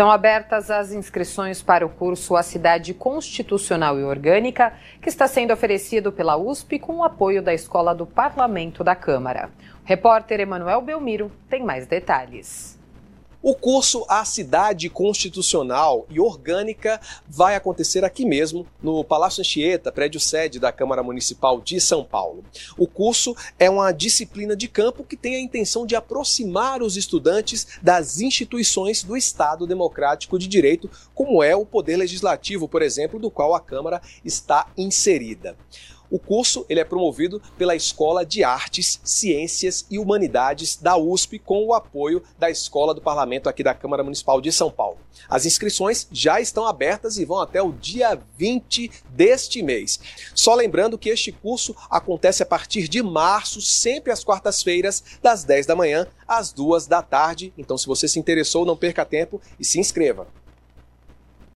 Estão abertas as inscrições para o curso A Cidade Constitucional e Orgânica, que está sendo oferecido pela USP com o apoio da Escola do Parlamento da Câmara. O repórter Emanuel Belmiro tem mais detalhes. O curso A Cidade Constitucional e Orgânica vai acontecer aqui mesmo, no Palácio Anchieta, prédio sede da Câmara Municipal de São Paulo. O curso é uma disciplina de campo que tem a intenção de aproximar os estudantes das instituições do Estado Democrático de Direito, como é o Poder Legislativo, por exemplo, do qual a Câmara está inserida. O curso ele é promovido pela Escola de Artes, Ciências e Humanidades da USP, com o apoio da Escola do Parlamento aqui da Câmara Municipal de São Paulo. As inscrições já estão abertas e vão até o dia 20 deste mês. Só lembrando que este curso acontece a partir de março, sempre às quartas-feiras, das 10 da manhã às 2 da tarde. Então, se você se interessou, não perca tempo e se inscreva.